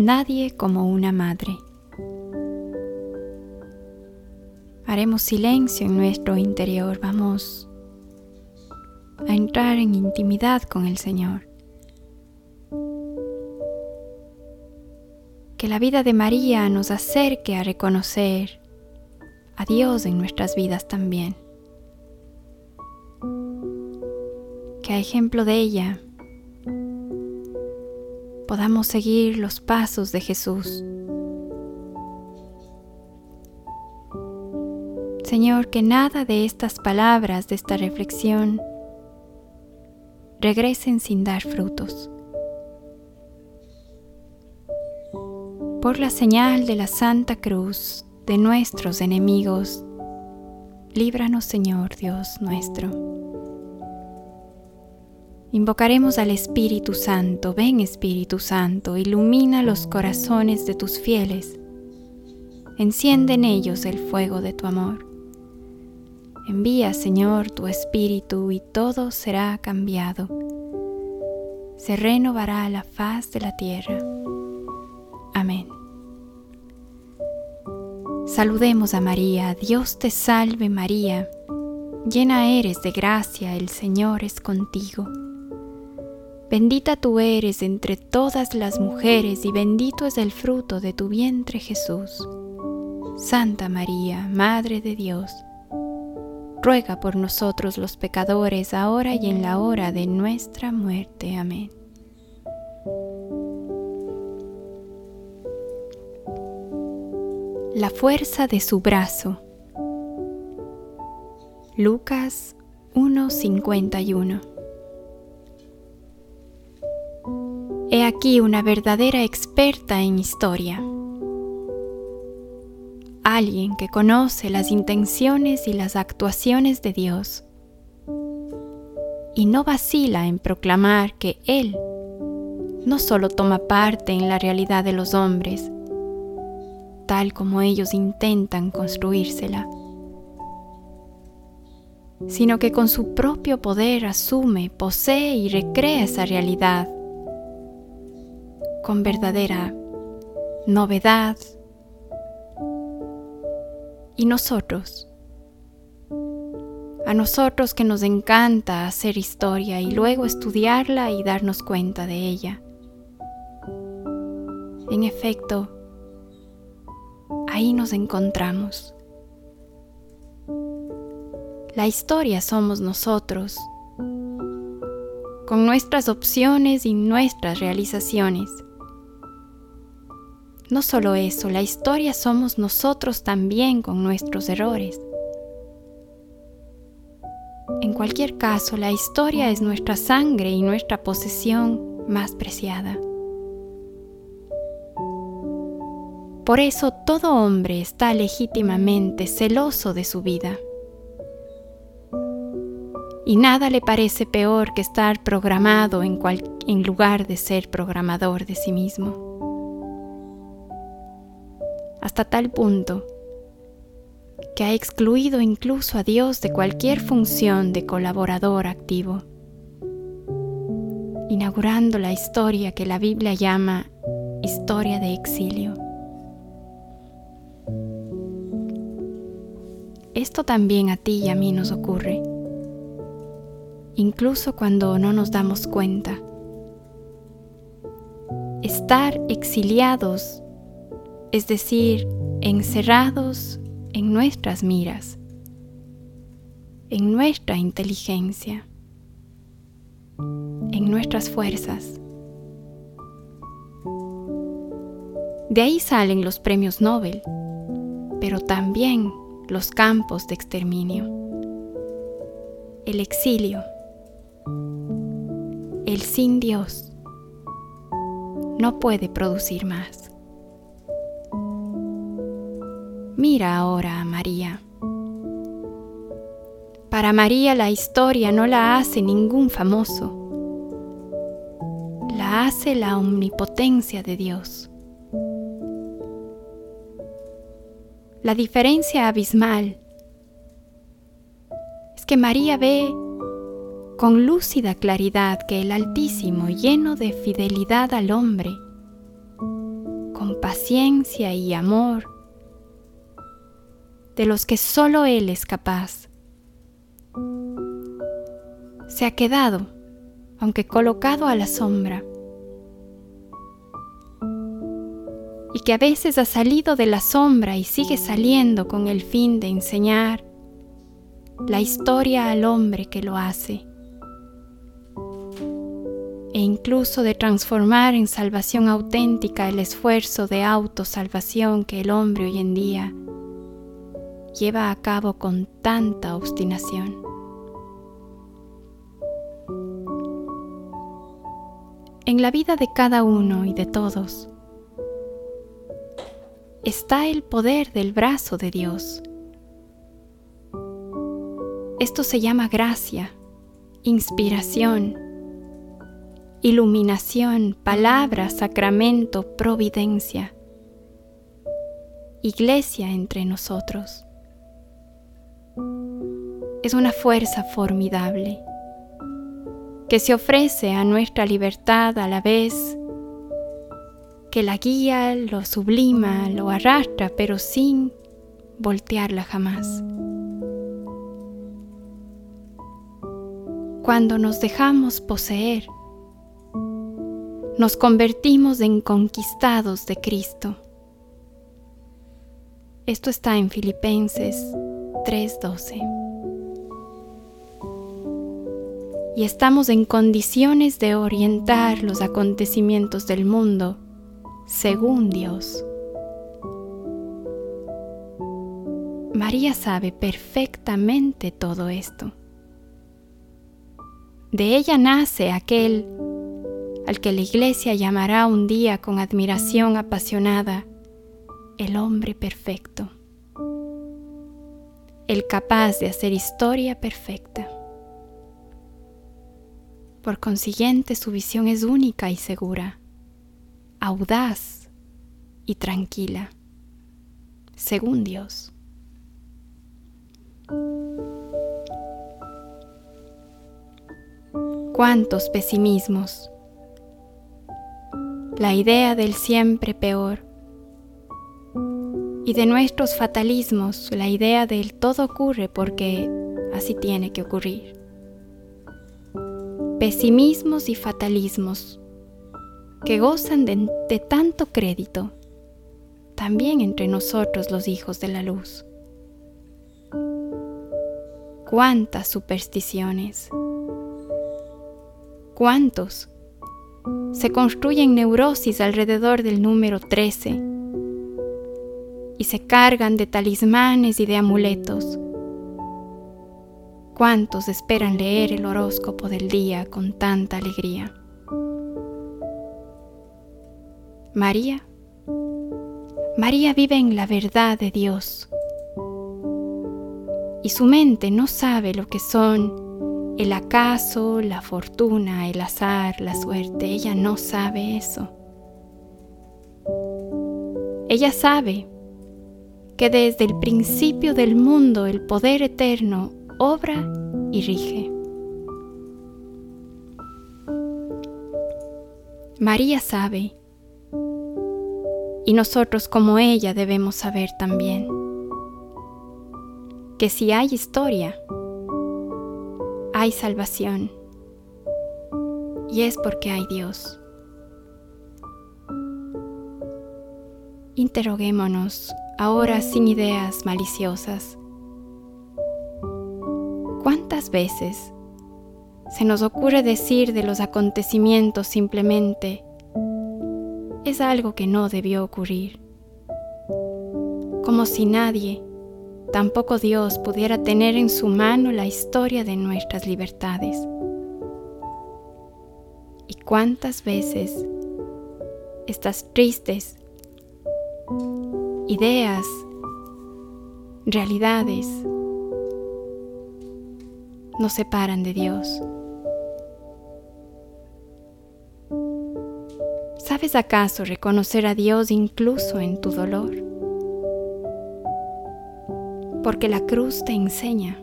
Nadie como una madre. Haremos silencio en nuestro interior, vamos a entrar en intimidad con el Señor. Que la vida de María nos acerque a reconocer a Dios en nuestras vidas también. Que a ejemplo de ella podamos seguir los pasos de Jesús. Señor, que nada de estas palabras, de esta reflexión, regresen sin dar frutos. Por la señal de la Santa Cruz de nuestros enemigos, líbranos Señor Dios nuestro. Invocaremos al Espíritu Santo, ven Espíritu Santo, ilumina los corazones de tus fieles, enciende en ellos el fuego de tu amor. Envía, Señor, tu Espíritu y todo será cambiado. Se renovará la faz de la tierra. Amén. Saludemos a María, Dios te salve María, llena eres de gracia, el Señor es contigo. Bendita tú eres entre todas las mujeres y bendito es el fruto de tu vientre Jesús. Santa María, Madre de Dios, ruega por nosotros los pecadores, ahora y en la hora de nuestra muerte. Amén. La fuerza de su brazo. Lucas 1:51 He aquí una verdadera experta en historia. Alguien que conoce las intenciones y las actuaciones de Dios y no vacila en proclamar que Él no solo toma parte en la realidad de los hombres, tal como ellos intentan construírsela, sino que con su propio poder asume, posee y recrea esa realidad con verdadera novedad. Y nosotros, a nosotros que nos encanta hacer historia y luego estudiarla y darnos cuenta de ella. En efecto, ahí nos encontramos. La historia somos nosotros, con nuestras opciones y nuestras realizaciones. No solo eso, la historia somos nosotros también con nuestros errores. En cualquier caso, la historia es nuestra sangre y nuestra posesión más preciada. Por eso todo hombre está legítimamente celoso de su vida. Y nada le parece peor que estar programado en, en, lugar de ser programador de sí mismo. Hasta tal punto que ha excluido incluso a Dios de cualquier función de colaborador activo, inaugurando la historia que la Biblia llama historia de exilio. Esto también a ti y a mí nos ocurre, incluso cuando no nos damos cuenta. Estar exiliados, es decir, encerrados en nuestras miras, en nuestra inteligencia, en nuestras fuerzas. De ahí salen los premios Nobel, pero también los campos de exterminio, el exilio, el sin Dios, no puede producir más. Mira ahora a María. Para María la historia no la hace ningún famoso, la hace la omnipotencia de Dios. La diferencia abismal es que María ve con lúcida claridad que el Altísimo, lleno de fidelidad al hombre, paciencia y amor de los que solo Él es capaz. Se ha quedado, aunque colocado a la sombra, y que a veces ha salido de la sombra y sigue saliendo con el fin de enseñar la historia al hombre que lo hace e incluso de transformar en salvación auténtica el esfuerzo de autosalvación que el hombre hoy en día lleva a cabo con tanta obstinación. En la vida de cada uno y de todos está el poder del brazo de Dios. Esto se llama gracia, inspiración, iluminación, palabra, sacramento, providencia, iglesia entre nosotros. Es una fuerza formidable que se ofrece a nuestra libertad a la vez que la guía, lo sublima, lo arrastra, pero sin voltearla jamás. Cuando nos dejamos poseer, nos convertimos en conquistados de Cristo. Esto está en Filipenses 3:12. Y estamos en condiciones de orientar los acontecimientos del mundo según Dios. María sabe perfectamente todo esto. De ella nace aquel al que la iglesia llamará un día con admiración apasionada el hombre perfecto, el capaz de hacer historia perfecta. Por consiguiente, su visión es única y segura, audaz y tranquila, según Dios. ¿Cuántos pesimismos? la idea del siempre peor y de nuestros fatalismos la idea del todo ocurre porque así tiene que ocurrir. Pesimismos y fatalismos que gozan de, tanto crédito también entre nosotros los hijos de la luz. Cuántas supersticiones, cuántos se construyen neurosis alrededor del número 13 y se cargan de talismanes y de amuletos. ¿Cuántos esperan leer el horóscopo del día con tanta alegría? María. María vive en la verdad de Dios y su mente no sabe lo que son el acaso, la fortuna, el azar, la suerte. Ella no sabe eso. Ella sabe que desde el principio del mundo el poder eterno obra y rige. María sabe, y nosotros como ella debemos saber también, que si hay historia, hay salvación y es porque hay Dios. Interroguémonos ahora sin ideas maliciosas. ¿Cuántas veces se nos ocurre decir de los acontecimientos simplemente, es algo que no debió ocurrir? Como si nadie tampoco Dios pudiera tener en su mano la historia de nuestras libertades. ¿Y cuántas veces estas tristes ideas, realidades, nos separan de Dios? ¿Sabes acaso reconocer a Dios incluso en tu dolor? porque la cruz te enseña.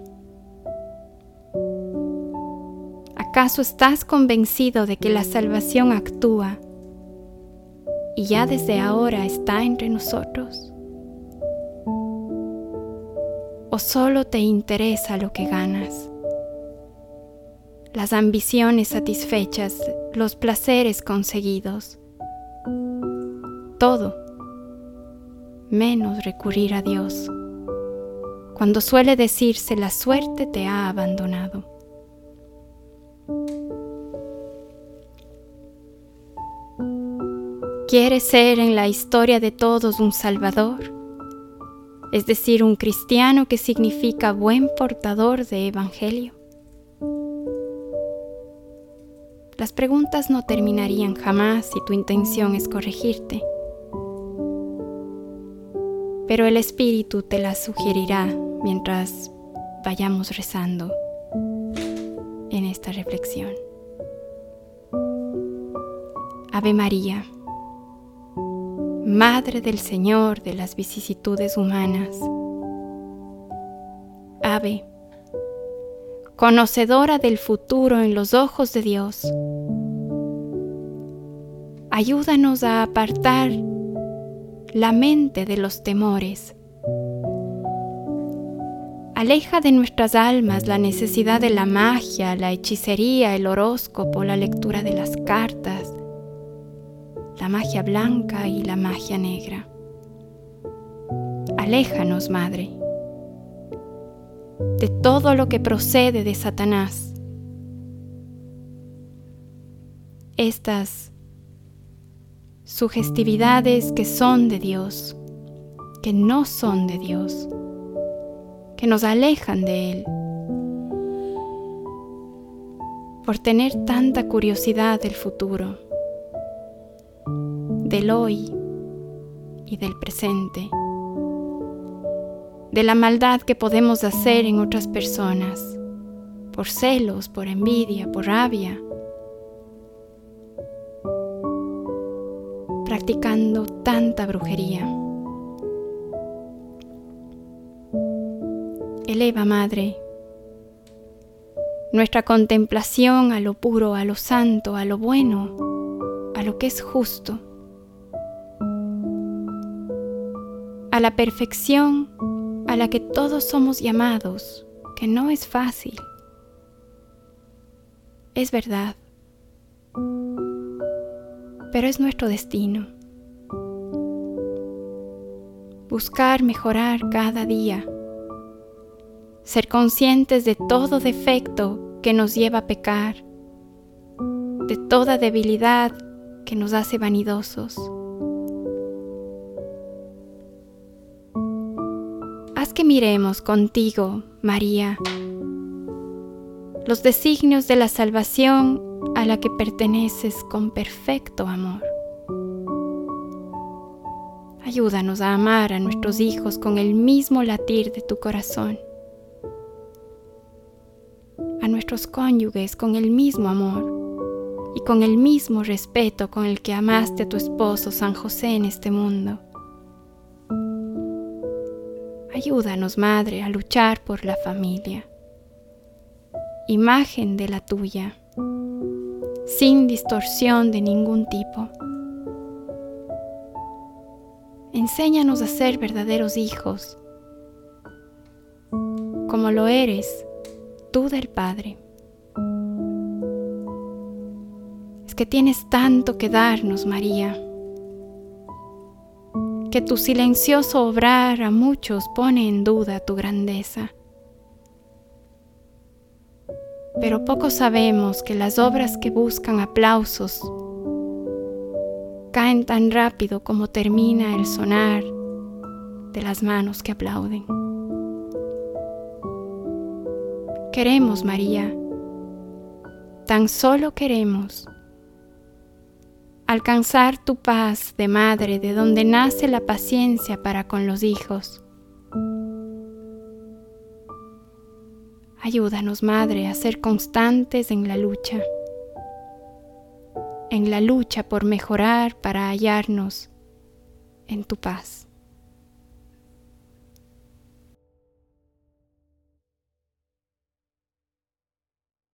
¿Acaso estás convencido de que la salvación actúa y ya desde ahora está entre nosotros? ¿O solo te interesa lo que ganas? Las ambiciones satisfechas, los placeres conseguidos, todo, menos recurrir a Dios, cuando suele decirse la suerte te ha abandonado. ¿Quieres ser en la historia de todos un Salvador? Es decir, un cristiano que significa buen portador de Evangelio. Las preguntas no terminarían jamás si tu intención es corregirte, pero el Espíritu te las sugerirá mientras vayamos rezando en esta reflexión. Ave María Madre del Señor de las vicisitudes humanas. Ave, conocedora del futuro en los ojos de Dios. Ayúdanos a apartar la mente de los temores. Aleja de nuestras almas la necesidad de la magia, la hechicería, el horóscopo, la lectura de las cartas, la magia blanca y la magia negra. Aléjanos, Madre, de todo lo que procede de Satanás. Estas sugestividades que son de Dios, que no son de Dios, que nos alejan de Él. Por tener tanta curiosidad del futuro del hoy y del presente, de la maldad que podemos hacer en otras personas, por celos, por envidia, por rabia, practicando tanta brujería. Eleva, Madre, nuestra contemplación a lo puro, a lo santo, a lo bueno, a lo que es justo a la perfección a la que todos somos llamados, que no es fácil. Es verdad, pero es nuestro destino. Buscar mejorar cada día, ser conscientes de todo defecto que nos lleva a pecar, de toda debilidad que nos hace vanidosos que miremos contigo, María, los designios de la salvación a la que perteneces con perfecto amor. Ayúdanos a amar a nuestros hijos con el mismo latir de tu corazón, a nuestros cónyuges con el mismo amor y con el mismo respeto con el que amaste a tu esposo San José en este mundo Ayúdanos, Madre, a luchar por la familia. Imagen de la tuya, sin distorsión de ningún tipo. Enséñanos a ser verdaderos hijos, como lo eres tú del Padre. Es que tienes tanto que darnos, María que tu silencioso obrar a muchos pone en duda tu grandeza. Pero poco sabemos que las obras que buscan aplausos caen tan rápido como termina el sonar de las manos que aplauden. Queremos, María, tan solo queremos alcanzar tu paz de madre de donde nace la paciencia para con los hijos. Ayúdanos, Madre, a ser constantes en la lucha, en la lucha por mejorar para hallarnos en tu paz.